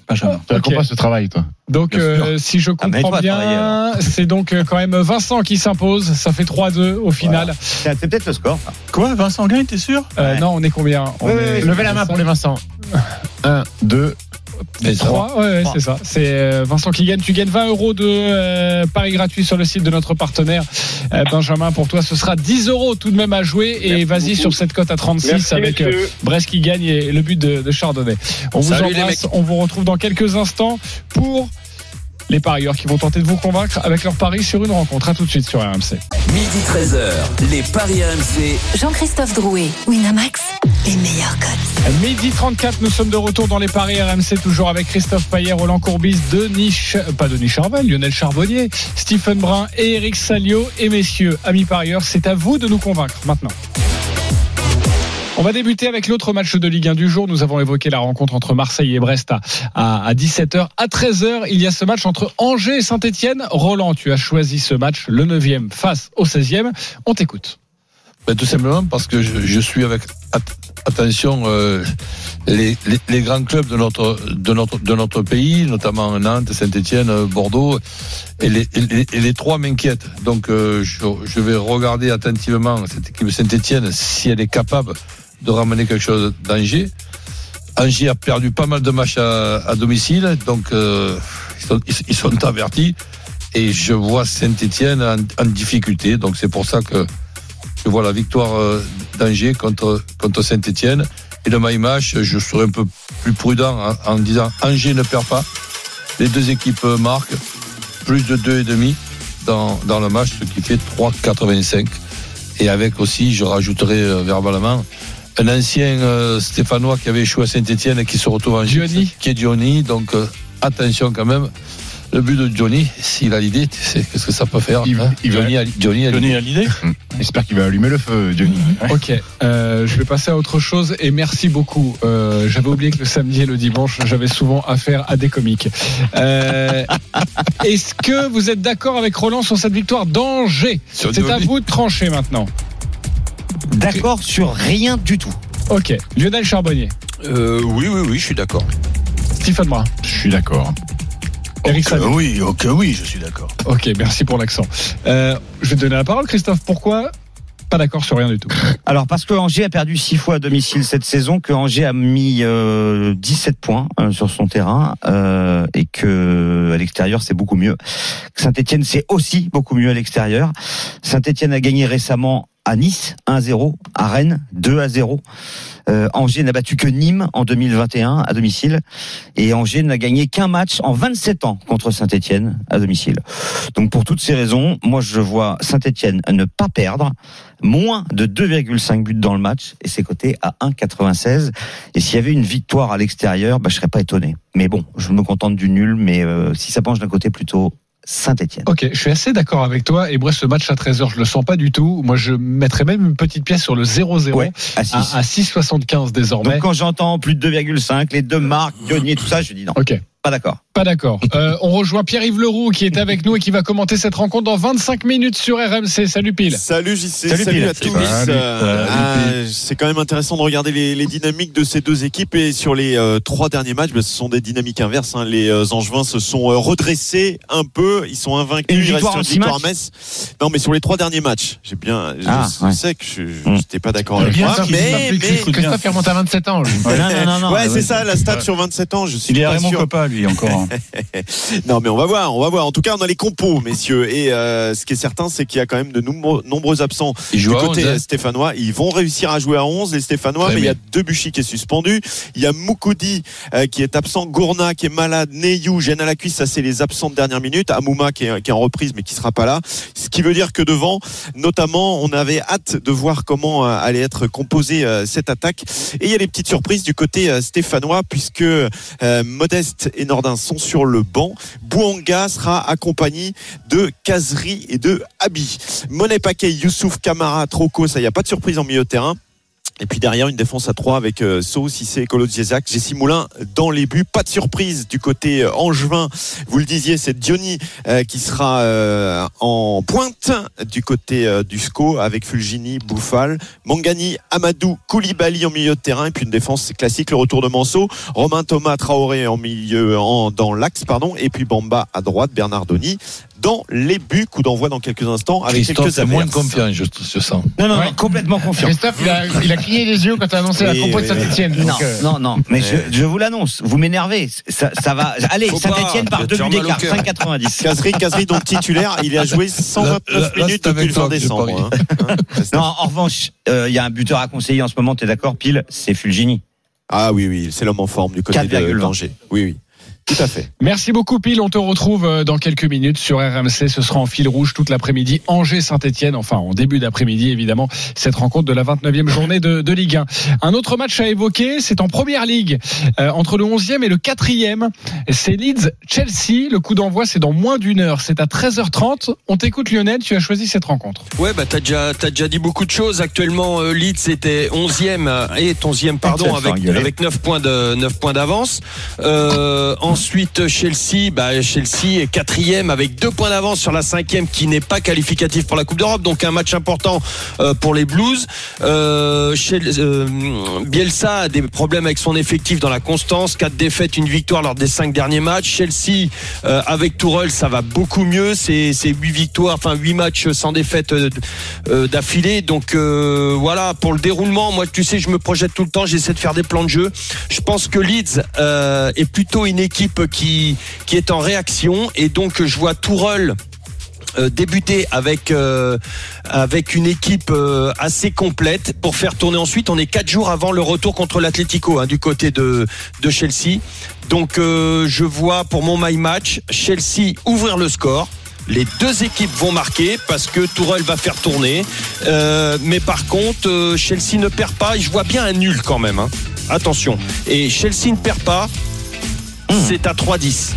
Benjamin. Tu Ok. pas ce travail, toi. Donc, euh, si je Ah, comprends travailler, bien, <laughs> c'est donc euh, quand même Vincent qui s'impose. Ça fait 3-2 au final. C'est c'est peut-être le score. Quoi Vincent gagne, t'es sûr? Euh, Ouais. Non, on est combien? On Oui, est... oui, Levez la main pour les Vincent. 1, 2, Vincent. 3, ouais, ouais, Trois. c'est ça. C'est euh, Vincent qui gagne. Tu gagnes 20 euros de euh, paris gratuit sur le site de notre partenaire. Euh, Benjamin, pour toi, ce sera 10 euros tout de même à jouer. Et vas-y sur cette cote à 36 Merci avec euh. Brest qui gagne et le but de, de Chardonnay. On vous Salut, les embrasse. On vous retrouve dans quelques instants pour les parieurs qui vont tenter de vous convaincre avec leur pari sur une rencontre. À tout de suite sur RMC. Midi 13h, les Paris RMC. Jean-Christophe Drouet, Winamax, les meilleurs codes. Midi 34, nous sommes de retour dans les paris RMC, toujours avec Christophe Payet, Roland Courbis, Denis, Ch- pas Denis Charvel, Lionel Charbonnier, Stephen Brun et Eric Salio. Et messieurs, amis parieurs, c'est à vous de nous convaincre maintenant. On va débuter avec l'autre match de Ligue 1 du jour. Nous avons évoqué la rencontre entre Marseille et Brest à, à, à 17h. À 13h, il y a ce match entre Angers et Saint-Etienne. Roland, tu as choisi ce match, le 9e face au 16e. On t'écoute. Ben, tout simplement parce que je, je suis avec attention euh, les, les, les grands clubs de notre de notre de notre pays, notamment Nantes, Saint-Étienne, Bordeaux, et les, et les, trois m'inquiètent. Donc euh, je, je vais regarder attentivement cette équipe Saint-Étienne si elle est capable de ramener quelque chose d'Angers. Angers a perdu pas mal de matchs à, à domicile, donc euh, ils, sont, ils- sont <laughs> avertis. Et je vois Saint-Étienne en, en difficulté, donc c'est pour ça que je vois la victoire euh, d'Angers contre, contre Saint-Etienne. Et le my match, je serai un peu plus prudent en, en disant Angers ne perd pas. Les deux équipes euh, marquent plus de 2,5 dans, dans le match, ce qui fait 3,85. Et avec aussi, je rajouterai euh, verbalement, un ancien euh, Stéphanois qui avait échoué à Saint-Etienne et qui se retrouve en Diony. qui est Diony. Donc euh, attention quand même. Le but de Johnny, s'il a l'idée, tu sais, qu'est-ce que ça peut faire Il- hein il va- Johnny, a, Johnny, a l'idée. Johnny a l'idée <laughs> J'espère qu'il va allumer le feu, Johnny. <laughs> Ok, euh, je vais passer à autre chose et merci beaucoup. Euh, j'avais oublié que le samedi et le dimanche, j'avais souvent affaire à des comiques. Euh, Est-ce que vous êtes d'accord avec Roland sur cette victoire d'Angers? Sur C'est à vous de trancher maintenant. D'accord sur rien du tout. Ok, Lionel Charbonnier, Euh, oui, oui, oui, je suis d'accord. Stephen Brun, Je suis d'accord. Eric Salé. oui, ok, oui, je suis d'accord. Ok, merci pour l'accent. Euh, je vais te donner la parole, Christophe. Pourquoi pas d'accord sur rien du tout? Alors parce que Angers a perdu six fois à domicile cette saison, que Angers a mis euh, 17 points euh, sur son terrain euh, et que à l'extérieur c'est beaucoup mieux. Saint-Étienne c'est aussi beaucoup mieux à l'extérieur. Saint-Étienne a gagné récemment à Nice 1-0, à Rennes 2-0. Euh, Angers n'a battu que Nîmes en 2021 à domicile et Angers n'a gagné qu'un match en 27 ans contre Saint-Étienne à domicile. Donc pour toutes ces raisons, moi je vois Saint-Étienne ne pas perdre, moins de 2,5 buts dans le match et c'est coté à 1,96. Et s'il y avait une victoire à l'extérieur, bah, je serais pas étonné. Mais bon, je me contente du nul, mais euh, si ça penche d'un côté plutôt Saint-Étienne. Ok, je suis assez d'accord avec toi. Et moi, ce match à 13h, je le sens pas du tout. Moi, je mettrais même une petite pièce sur le 0-0 Ouais, à 6. à, à 6,75 désormais. Donc quand j'entends plus de 2,5, les deux marques, Dionier, tout ça, je dis non, Ok. pas d'accord. Pas d'accord. <laughs> Euh, on rejoint Pierre-Yves Leroux qui est avec nous et qui va commenter cette rencontre dans 25 minutes sur RMC. Salut Pile. Salut JC, Salut, salut, à tous. Salut. Euh, Salut, ah, c'est quand même intéressant de regarder les, les dynamiques de ces deux équipes et sur les euh, trois derniers matchs, bah, ce sont des dynamiques inverses. hein. Les euh, Angevins se sont euh, redressés un peu, ils sont invaincus. Une il reste victoire en une six victoire à Metz. Non, mais sur les trois derniers matchs, j'ai bien, je, Ah, je ouais. sais que je Mm. n'étais pas d'accord avec moi, sûr, mais, mais Christophe, remonte à 27 ans. lui. non, non, non, non, ouais, c'est ça, la stat sur 27 ans. Je suis Il est sûr. Coppa, lui, encore. <laughs> <laughs> Non, mais on va voir, on va voir. En tout cas, on a les compos, messieurs. Et euh, ce qui est certain, c'est qu'il y a quand même de nombreux, nombreux absents du côté 11, hein. stéphanois. Ils vont réussir à jouer à 11, les Stéphanois, Très mais il y a. Debuchy qui est suspendu. Il y a Moukoudi euh, qui est absent, Gourna qui est malade, Neyou, gêne à la cuisse, ça c'est les absents de dernière minute. Amouma qui est, qui est en reprise, mais qui sera pas là. Ce qui veut dire que devant, notamment, on avait hâte de voir comment euh, allait être composée euh, cette attaque. Et il y a des petites surprises du côté euh, stéphanois, puisque euh, Modeste et Nordin sont sur le banc. Bouanga sera accompagné de Kazri et de Abi. Monet Paquet, Youssouf Kamara, Troco, ça y a pas de surprise en milieu de terrain. Et puis derrière, une défense à 3 avec euh, So, Cissé, Colo Ziezac, Jessie Moulin dans les buts. Pas de surprise du côté euh, angevin. Vous le disiez, c'est Diony euh, qui sera euh, en pointe du côté du SCO avec Fulgini, Bouffal, Mangani, Amadou, Koulibaly en milieu de terrain. Et puis une défense classique, le retour de Manso, Romain Thomas, Traoré en milieu, en, dans l'axe, pardon. Et puis Bamba à droite, Bernardoni dans les buts. Coup d'envoi dans quelques instants avec Christophe quelques moins confiant, je, je sens. Non, non, Ouais. non, complètement confiant. Christophe, il a, il a cligné les yeux quand tu as annoncé la compo de Saint-Etienne. Non, non, non, mais je, je vous l'annonce, vous m'énervez. Ça, ça va. Allez, Saint-Etienne par tu deux buts d'écart, cœur. 5,90. Kazri, Kazri donc titulaire, il a joué 129 Là, là, minutes depuis le fin décembre. parie. hein. <laughs> Non, en revanche, euh, il y a un buteur à conseiller en ce moment, t'es d'accord, pile, c'est Fulgini. Ah oui, oui, c'est l'homme en forme du côté de 4,20. Danger. Oui, oui. Tout à fait. Merci beaucoup Pile, on te retrouve euh, dans quelques minutes sur RMC, ce sera en fil rouge toute l'après-midi, Angers-Saint-Etienne, enfin en début d'après-midi évidemment, cette rencontre de la 29e journée de, de Ligue 1. Un autre match à évoquer, c'est en Première Ligue, euh, entre le 11e et le 4e, c'est Leeds-Chelsea, le coup d'envoi c'est dans moins d'une heure, c'est à 13h30, on t'écoute Lionel, tu as choisi cette rencontre. Ouais, bah t'as déjà, t'as déjà dit beaucoup de choses. Actuellement, euh, Leeds était 11e euh, et 11e pardon avec engueulé. avec 9 points de 9 points d'avance. Euh, ensuite Chelsea, bah Chelsea est quatrième avec 2 points d'avance sur la cinquième qui n'est pas qualificatif pour la Coupe d'Europe. Donc un match important euh, pour les Blues. Euh, euh, Bielsa a des problèmes avec son effectif dans la constance. Quatre défaites, une victoire lors des cinq derniers matchs. Chelsea euh, avec Tourelle, ça va beaucoup mieux. C'est huit victoires, enfin huit matchs sans défaite euh, euh, d'affilée. Donc voilà pour le déroulement. Moi, tu sais, je me projette tout le temps. J'essaie de faire des plans de jeu. Je pense que Leeds est plutôt une équipe qui est en réaction et donc je vois Tourelle euh, débuter avec euh, avec une équipe euh, assez complète pour faire tourner ensuite. On est quatre jours avant le retour contre l'Atlético hein, du côté de Chelsea. Donc je vois pour mon my match Chelsea ouvrir le score. Les deux équipes vont marquer parce que Tourelle va faire tourner. Mais par contre, Chelsea ne perd pas. Je vois bien un nul quand même. hein. Attention. Et Chelsea ne perd pas. C'est à 3-10.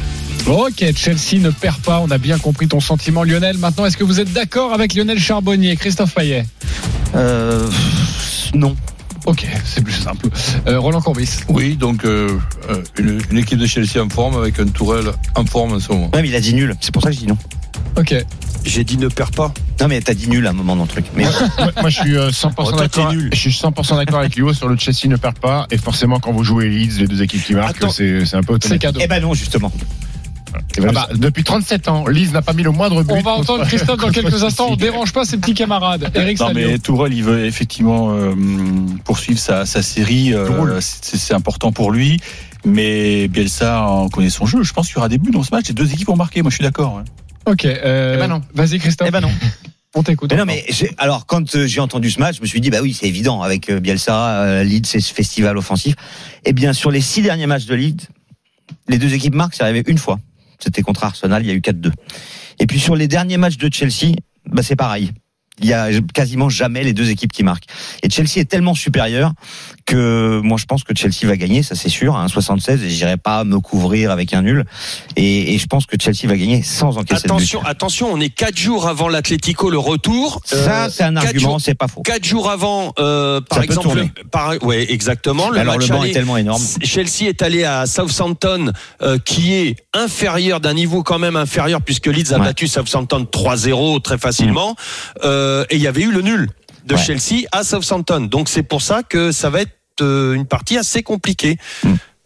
Ok, Chelsea ne perd pas. On a bien compris ton sentiment, Lionel. Maintenant, est-ce que vous êtes d'accord avec Lionel Charbonnier, Christophe Payet Euh, non. Ok, c'est plus simple. Euh, Roland Courbis. Oui, donc euh, euh, une, une équipe de Chelsea en forme avec un Tourelle en forme en ce moment. Ouais, mais il a dit nul. C'est pour ça que je dis non. Ok. J'ai dit ne perds pas. Non, mais t'as dit nul à un moment dans le truc. Mais moi, moi, je suis euh, 100% Oh, toi, d'accord. Je suis 100% d'accord avec Léo sur le Chelsea ne perd pas. Et forcément, quand vous jouez Leeds, les deux équipes qui marquent, c'est un peu C'est automatique. cadeau. eh ben non, justement. Voilà, Ah bah. Depuis 37 ans, Leeds n'a pas mis le moindre but. On va entendre Christophe dans quelques instants. On dérange pas ses petits camarades. <laughs> Eric Non Salio. mais Tourelle il veut effectivement euh, poursuivre sa, sa série, euh, c'est important pour lui. Mais Bielsa en connaît son jeu. Je pense qu'il y aura des buts dans ce match. Les deux équipes ont marqué. Moi, je suis d'accord. hein. Ok. euh, Eh ben non. Vas-y, Christophe. Eh ben non. On t'écoute. Mais non, mais j'ai- alors quand euh, j'ai entendu ce match, je me suis dit bah oui, c'est évident avec euh, Bielsa, euh, Leeds, c'est ce festival offensif. Eh bien, sur les six derniers matchs de Leeds, les deux équipes marquent, c'est arrivé une fois. C'était contre Arsenal, il y a eu 4-2. Et puis sur les derniers matchs de Chelsea, bah c'est pareil. Il y a quasiment jamais les deux équipes qui marquent. Et Chelsea est tellement supérieur que moi je pense que Chelsea va gagner, ça c'est sûr, à 1,76 et j'irai pas me couvrir avec un nul. Et, et je pense que Chelsea va gagner sans encaisser Attention, de but. attention, on est quatre jours avant l'Atlético le retour. Ça Euh, c'est un argument, c'est pas faux. Quatre jours avant, euh, par Ça exemple, par, ouais, exactement. Le Alors le match banc aller, est tellement énorme. Chelsea est allé à Southampton, euh, qui est inférieur d'un niveau quand même inférieur, puisque Leeds a Ouais. battu Southampton 3-0 très facilement. Euh, et il y avait eu le nul de Ouais. Chelsea à Southampton. Donc c'est pour ça que ça va être euh, une partie assez compliquée.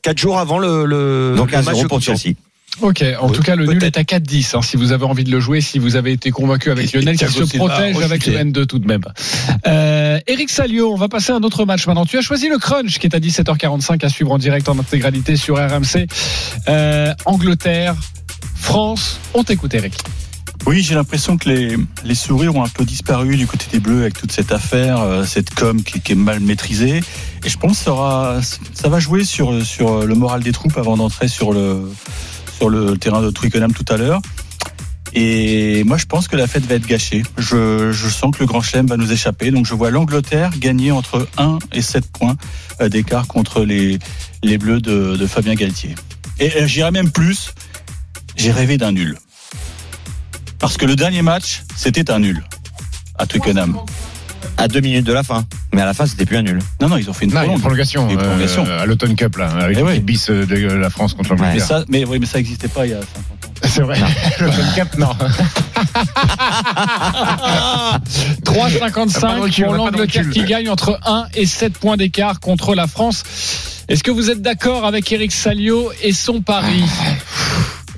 Quatre jours avant le, le, Donc le match 0 de pour Chelsea. Ok, en Oui, tout cas, le nul est à 4-10. hein, si vous avez envie de le jouer, si vous avez été convaincu avec Lionel, qui Thiago se protège avec le rechuté. N2 tout de même. Euh, Eric Salio, on va passer à un autre match maintenant. Tu as choisi le Crunch, qui est à 17h45 à suivre en direct en intégralité sur RMC. Euh, Angleterre, France. On t'écoute, Eric. Oui, j'ai l'impression que les, les sourires ont un peu disparu du côté des Bleus avec toute cette affaire, euh, cette com qui, qui est mal maîtrisée. Et je pense que ça, aura- ça va jouer sur, sur le moral des troupes avant d'entrer sur le, sur le terrain de Twickenham tout à l'heure. Et moi, je pense que la fête va être gâchée. Je, je sens que le Grand Chelem va nous échapper. Donc, je vois l'Angleterre gagner entre 1 et 7 points euh, d'écart contre les, les Bleus de, de Fabien Galtier. Et euh, j'irai même plus. J'ai rêvé d'un nul. Parce que le dernier match, c'était un nul à Twickenham. À deux minutes de la fin. Mais à la fin, c'était plus un nul. Non, non, ils ont fait une Non, une prolongation, Une prolongation. euh, à l'automne Cup là, avec Eh l'équipe ouais. bis euh, de la France contre Mais l'Angleterre. ça, mais oui, mais ça n'existait pas il y a 50 ans. C'est vrai. <laughs> L'automne Cup, non. <laughs> 3,55 Pas de recul, pour l'Angleterre qui gagne entre 1 et 7 points d'écart contre la France. Est-ce que vous êtes d'accord avec Eric Salio et son pari?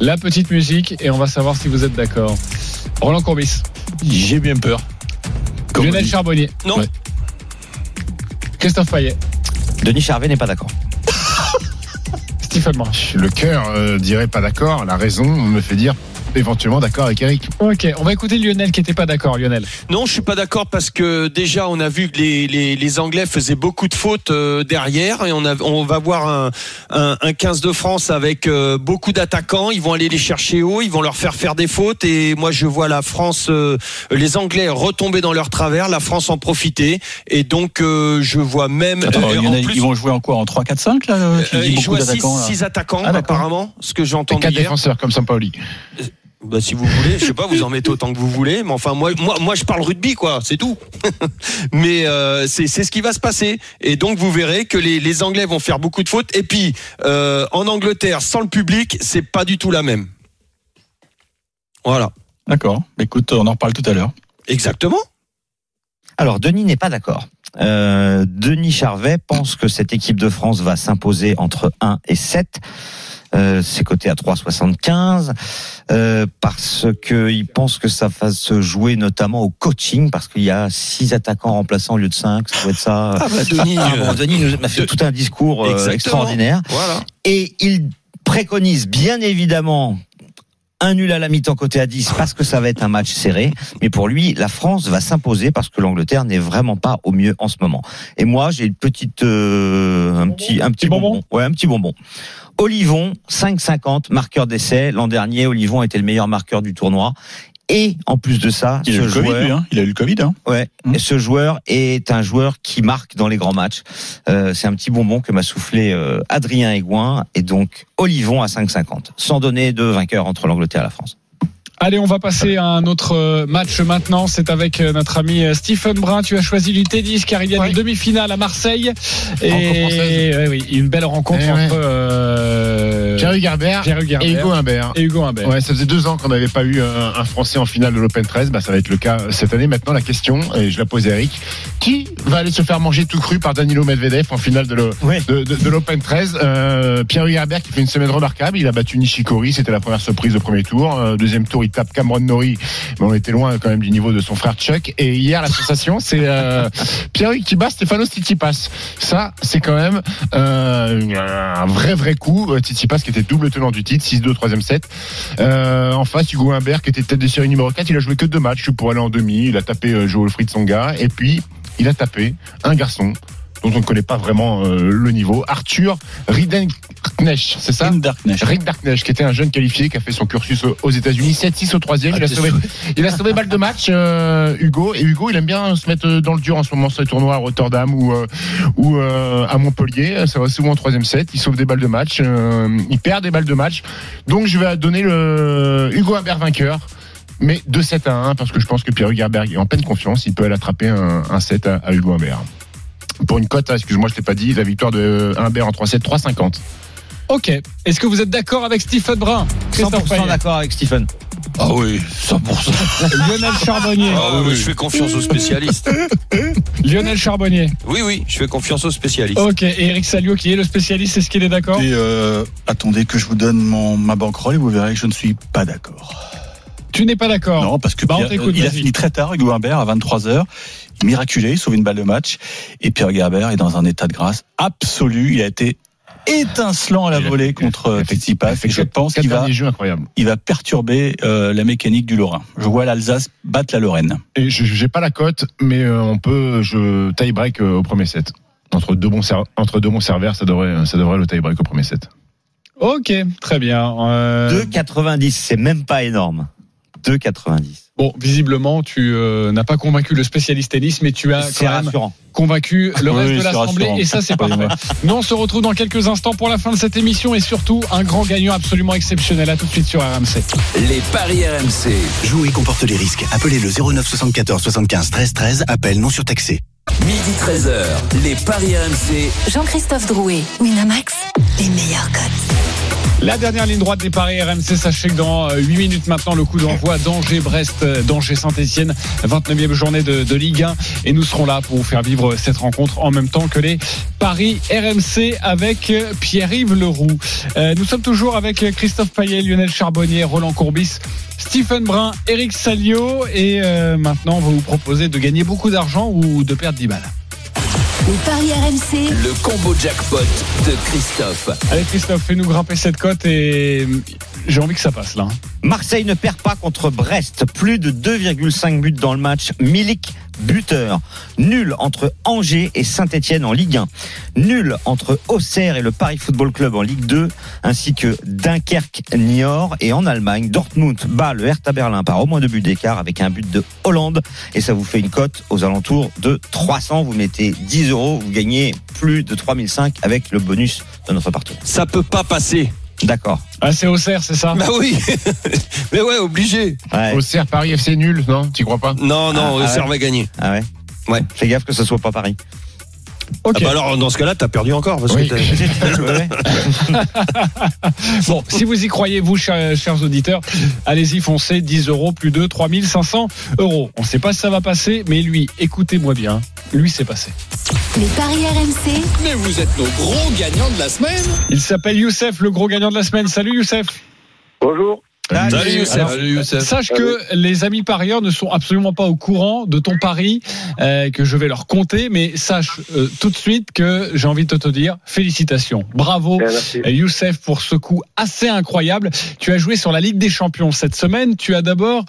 La petite musique et on va savoir si vous êtes d'accord. Roland Courbis, J'ai bien peur. Comme Lionel. Charbonnier, Non. Ouais. Christophe Payet, Denis Charvet n'est pas d'accord. <laughs> Stephen March. Le cœur euh, dirait pas d'accord. La raison me fait dire éventuellement d'accord avec Eric. Ok, on va écouter Lionel qui n'était pas d'accord. Lionel. Non, je suis pas d'accord parce que déjà on a vu que les, les, les Anglais faisaient beaucoup de fautes euh, derrière et on, a, on va voir un, un, un 15 de France avec euh, beaucoup d'attaquants. Ils vont aller les chercher haut, ils vont leur faire faire des fautes et moi je vois la France, euh, les Anglais retomber dans leur travers, la France en profiter et donc euh, je vois même. Attends, euh, il y en a- en plus, ils vont jouer en quoi En 3-4-5 là euh, Tu euh, dis ils beaucoup jouent à 6 d'attaquants là. attaquants Ah, apparemment, ce que j'ai Et entendu quatre hier. défenseurs comme Sampaoli. Bah, si vous voulez, je sais pas, vous en mettez autant que vous voulez, mais enfin moi, moi, moi je parle rugby quoi, c'est tout. <laughs> mais euh, c'est c'est ce qui va se passer, et donc vous verrez que les, les Anglais vont faire beaucoup de fautes, et puis euh, en Angleterre sans le public, c'est pas du tout la même. Voilà, D'accord. Écoute, on en reparle tout à l'heure. exactement. Alors, Denis n'est pas d'accord. Euh, Denis Charvet pense que cette équipe de France va s'imposer entre 1 et 7. Euh, c'est coté à 3,75 euh, parce que il pense que ça va se jouer notamment au coaching parce qu'il y a six attaquants remplaçants au lieu de 5 ça doit être ça. Ah bah Denis, Ah, bon, euh, Denis nous a fait de- tout un discours euh, Exactement. extraordinaire voilà. et il préconise bien évidemment un nul à la mi-temps côté à 10 parce que ça va être un match serré. Mais pour lui, la France va s'imposer parce que l'Angleterre n'est vraiment pas au mieux en ce moment. Et moi, j'ai une petite, euh, un petit, un petit bonbon bonbon. Ouais, un petit bonbon. Olivon, 5,50, marqueur d'essai. L'an dernier, Olivon était le meilleur marqueur du tournoi. Et en plus de ça, Il a ce eu le Covid, joueur, lui, hein. Il a eu le Covid, hein. ouais, Mmh. ce joueur est un joueur qui marque dans les grands matchs. Euh, c'est un petit bonbon que m'a soufflé euh, Adrien Aigouin et donc Olivon à 5,50, sans donner de vainqueur entre l'Angleterre et la France. Allez, on va passer à un autre euh, match maintenant. C'est avec euh, notre ami euh, Stephen Brun. Tu as choisi du tennis car il y a une demi-finale à Marseille. Et ouais, oui, une belle rencontre Eh ouais. entre euh, Pierre Hugerbert et Hugo Humbert. et Hugo Humbert. Ouais, ça faisait deux ans qu'on n'avait pas eu un, un Français en finale de l'Open 13. Bah, ça va être le cas cette année. Maintenant, la question, et je la pose à Eric, qui va aller se faire manger tout cru par Danilo Medvedev en finale de, le- Ouais. de, de- de l'Open 13 euh, Pierre Hugerbert qui fait une semaine remarquable. Il a battu Nishikori, c'était la première surprise au premier tour. Euh, deuxième tour, il tape Cameron Norrie, mais on était loin quand même du niveau de son frère Chuck. Et hier, la sensation, c'est euh, Pierre qui bat Stefano Tsitsipas. Ça, c'est quand même euh, un vrai vrai coup. Euh, Tsitsipas qui était double tenant du titre, 6-2 troisième set. Euh, en face, Hugo Humbert qui était tête de série numéro 4, il a joué que deux matchs pour aller en demi. Il a tapé euh, Joel Fried Songa et puis il a tapé un garçon dont on ne connaît pas vraiment euh, le niveau, Arthur Ridenknecht, c'est ça. Ridenknecht, qui était un jeune qualifié qui a fait son cursus aux- États-Unis, 7-6 au troisième. il, a Ah, sauvé, <laughs> il a sauvé balle de match, euh, Hugo. Et Hugo, il aime bien se mettre dans le dur en ce moment sur les tournois à Rotterdam ou, euh, ou euh, à Montpellier. Ça va souvent en troisième set. Il sauve des balles de match. euh, il perd des balles de match. Donc je vais donner le Hugo Humbert vainqueur. Mais 2-7 à 1, parce que je pense que Pierre Hugerbert est en pleine confiance. Il peut aller attraper un, un set à, à Hugo Humbert. Pour une cote, ah, excuse-moi, je t'ai pas dit, la victoire de Humbert en 3-7, 3,50. Ok. Est-ce que vous êtes d'accord avec Stephen Brun Christophe 100% Payet d'accord avec Stephen. Ah oui, 100%. <laughs> Lionel Charbonnier. Ah, oui. Je fais confiance aux spécialistes. <laughs> Lionel Charbonnier. Oui, oui, je fais confiance aux spécialistes. Ok. Et Eric Salio qui est le spécialiste, est-ce qu'il est d'accord Et euh, attendez que je vous donne mon, ma banquerolle et vous verrez que je ne suis pas d'accord. Tu n'es pas d'accord Non, parce que Bah, Pierre- il a fini très tard, Hugo Humbert, à 23h. Miraculé, il sauve une balle de match. Et Pierre Gerber est dans un état de grâce absolu. Il a été étincelant à la volée fait- contre Tsitsipas. fait Et je pense qu'il va, il va perturber euh, la mécanique du Lorrain. Je vois l'Alsace battre la Lorraine. Et je j'ai pas la cote, mais euh, on peut, je tie break euh, au premier set. Entre deux bons entre deux bons serveurs, ça devrait ça devrait le tie break au premier set. Ok, très bien. Euh, 2,90, c'est même pas énorme. 2,90. Bon, visiblement, tu euh, n'as pas convaincu le spécialiste tennis, mais tu as quand même rassurant. convacu le Oui, reste oui, de l'Assemblée, et ça, c'est parfait. Nous, on se retrouve dans quelques instants pour la fin de cette émission, et surtout, un grand gagnant absolument exceptionnel. À tout de suite sur RMC. Les paris RMC. Jouer comporte les risques. Appelez le 09 74 75 13 13. Appel non surtaxé. Midi 13h. Les paris RMC. Jean-Christophe Drouet, Winamax, les meilleurs cotes. La dernière ligne droite des paris RMC, sachez que dans euh, 8 minutes maintenant, le coup d'envoi d'Angers-Brest, euh, d'Angers-Saint-Etienne, 29e journée de, Ligue 1. Et nous serons là pour vous faire vivre cette rencontre en même temps que les paris RMC avec euh, Pierre-Yves Leroux. Euh, nous sommes toujours avec Christophe Payet, Lionel Charbonnier, Roland Courbis, Stephen Brun, Eric Salio. Et euh, maintenant, on va vous proposer de gagner beaucoup d'argent ou de perdre 10 balles. Les paris RMC, Le combo jackpot de Christophe. Allez Christophe, fais-nous grimper cette cote et euh, j'ai envie que ça passe là. hein. Marseille ne perd pas contre Brest. Plus de 2,5 buts dans le match. Milik, buteur. Nul entre Angers et Saint-Etienne en Ligue 1. Nul entre Auxerre et le Paris Football Club en Ligue 2. Ainsi que Dunkerque-Niort. Et en Allemagne, Dortmund bat le Hertha Berlin par au moins deux buts d'écart avec un but de Hollande. Et ça vous fait une cote aux alentours de 300. Vous mettez 10 euros. Vous gagnez plus de 3005 avec le bonus de notre partenaire. Ça peut pas passer. D'accord. Ah, c'est Auxerre, c'est ça Bah oui. <laughs> Mais ouais, obligé. Ouais. Auxerre, Paris FC nul, non? Tu crois pas? Non, non, Ah, Auxerre ah va gagner. Ah ouais? Ouais. Fais gaffe que ce soit pas Paris. Ah bah alors, dans ce cas-là, t'as perdu encore. Parce Oui. que <laughs> Bon, si vous y croyez, vous, chers, chers auditeurs, allez-y, foncez, 10 euros, plus de 3500 euros. On ne sait pas si ça va passer, mais lui, écoutez-moi bien, lui, c'est passé. les paris RMC, Mais vous êtes nos gros gagnants de la semaine. Il s'appelle Youssef, le gros gagnant de la semaine. Salut Youssef. Bonjour. Salut, Youssef. Alors, Salut, Youssef. Sache que les amis parieurs ne sont absolument pas au courant de ton pari euh, que je vais leur compter, mais sache euh, tout de suite que j'ai envie de te dire félicitations, bravo Eh, merci. Euh, Youssef pour ce coup assez incroyable. Tu as joué sur la Ligue des Champions cette semaine. Tu as d'abord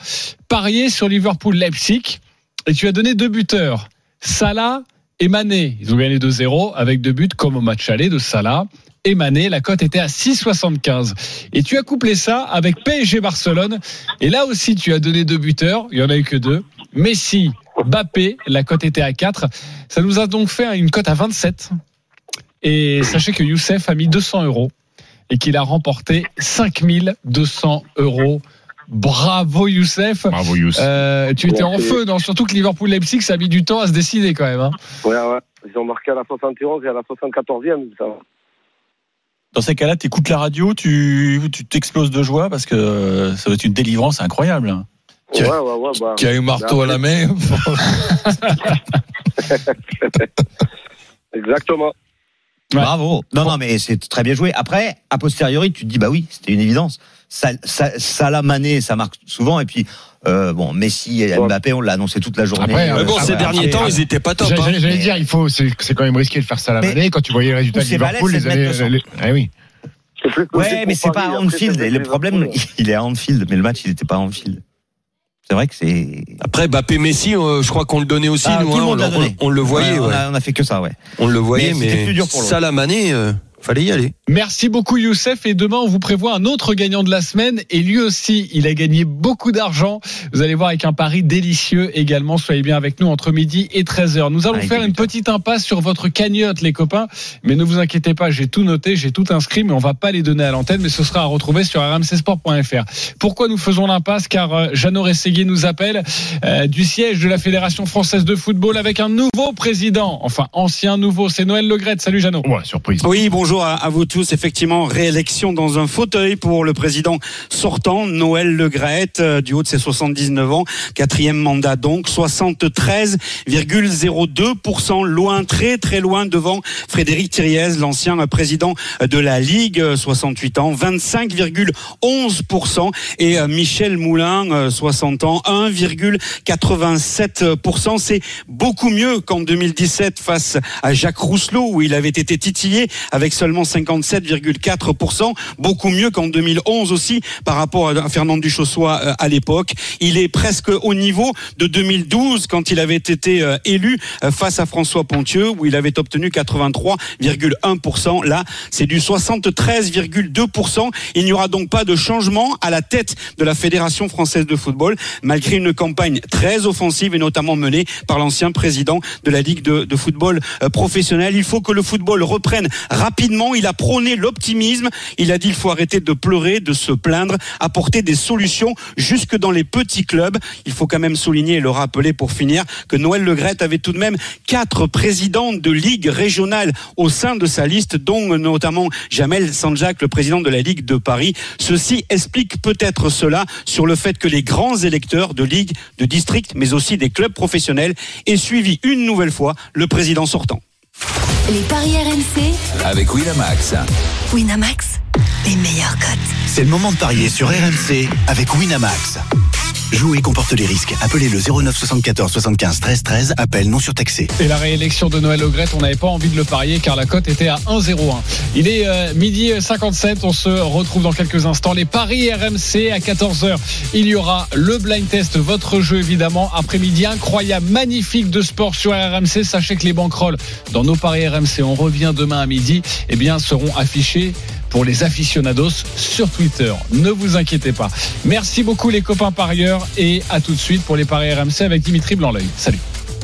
parié sur Liverpool-Leipzig et tu as donné deux buteurs, Salah et Mané. Ils ont gagné 2-0 avec deux buts comme au match aller de Salah et Mané. La cote était à 6,75. Et tu as couplé ça avec PSG Barcelone. Et là aussi, tu as donné deux buteurs. Il y en a eu que deux. Messi, Bappé. La cote était à 4. Ça nous a donc fait une cote à 27. Et sachez que Youssef a mis 200 euros et qu'il a remporté 5200 euros. Bravo Youssef. Bravo Youssef. Euh, tu étais en feu, non Surtout que Liverpool-Leipzig, ça a mis du temps à se décider quand même. Hein. Ouais, ouais. Ils ont marqué à la 71 et à la 74e. Ça. Dans ces cas-là, tu écoutes la radio, tu tu t'exploses de joie parce que euh, ça va être une délivrance incroyable. hein. Ouais, ouais, ouais. Bah, Qui a un marteau à la main. <laughs> Exactement. Bravo. Non, non, mais c'est très bien joué. Après, a posteriori, tu te dis, bah oui, c'était une évidence. Ça, ça, Salah, Mané, ça marque souvent. Et puis, euh, bon, Messi et Mbappé, on l'a annoncé toute la journée. Après, Euh, Mais bon, ça ces va. derniers temps, ils étaient pas top. J'allais hein. j'allais- dire, il faut, c'est c'est quand même risqué de faire ça la Mais- manée quand tu voyais les résultats de Liverpool les années. Eh oui. Ouais, mais c'est pas à Anfield. Et le problème, <laughs> il est à Anfield, mais le match, il n'était pas à Anfield. C'est vrai que c'est. Après, Bappé Messi, euh, je crois qu'on le donnait aussi. Ah, nous, tout le hein, monde on, donné. on le voyait. Ouais, on, a, on a fait que ça, ouais. On le voyait, Mais mais, plus dur pour l'autre. Salah Mané, euh, fallait y aller. Merci beaucoup Youssef et demain on vous prévoit un autre gagnant de la semaine et lui aussi il a gagné beaucoup d'argent. Vous allez voir avec un pari délicieux également. Soyez bien avec nous entre midi et 13h. Nous allons Avec faire une petite impasse sur votre cagnotte les copains. Mais ne vous inquiétez pas, j'ai tout noté, j'ai tout inscrit mais on va pas les donner à l'antenne mais ce sera à retrouver sur rmcsport.fr. Pourquoi nous faisons l'impasse? Car euh, Jeannot Rességuier nous appelle euh, du siège de la Fédération française de football avec un nouveau président. Enfin ancien nouveau, c'est Noël Legrette. Salut Jeannot. Ouais, surprise. Oui, bonjour à, à vous tous. Effectivement, réélection dans un fauteuil pour le président sortant, Noël Le Graët, euh, du haut de ses 79 ans. Quatrième mandat donc, 73,02%, loin, très très loin devant Frédéric Thiriez, l'ancien euh, président de la Ligue, euh, 68 ans, 25,11%. Et euh, Michel Moulin, euh, 60 ans, 1,87%. C'est beaucoup mieux qu'en 2017 face à Jacques Rousselot, où il avait été titillé avec seulement 57,4%. Beaucoup mieux qu'en 2011 aussi, par rapport à Fernand Duchossois euh, à l'époque. Il est presque au niveau de 2012, quand il avait été euh, élu euh, face à François Pontieux, où il avait obtenu 83,1%. Là, c'est du 73,2%. Il n'y aura donc pas de changement à la tête de la Fédération française de football, malgré une campagne très offensive et notamment menée par l'ancien président de la Ligue de, de football professionnel. Il faut que le football reprenne rapidement. Il a prôné l'optimisme. Il a dit il faut arrêter de pleurer, de se plaindre, apporter des solutions jusque dans les petits clubs. Il faut quand même souligner et le rappeler pour finir que Noël Legrette avait tout de même quatre présidents de ligues régionales au sein de sa liste, dont notamment Jamel Sanjak, le président de la Ligue de Paris. Ceci explique peut-être cela sur le fait que les grands électeurs de ligues, de districts, mais aussi des clubs professionnels aient suivi une nouvelle fois le président sortant. Les paris RMC, Avec Winamax. Winamax, les meilleurs cotes. C'est le moment de parier sur RMC avec Winamax. Jouer comporte les risques. Appelez le 09 74 75 13 13. Appel non surtaxé. Et la réélection de Noël Legrette, on n'avait pas envie de le parier car la cote était à 1,01. Il est euh, midi 57, on se retrouve dans quelques instants. Les paris RMC à 14h. Il y aura le blind test, votre jeu évidemment. Après-midi incroyable, magnifique de sport sur RMC. Sachez que les banquerolles dans nos paris RMC, on revient demain à midi, eh bien seront affichés pour les aficionados sur Twitter. Ne vous inquiétez pas. Merci beaucoup les copains parieurs et à tout de suite pour les paris RMC avec Dimitri Blanc-L'œil. Salut.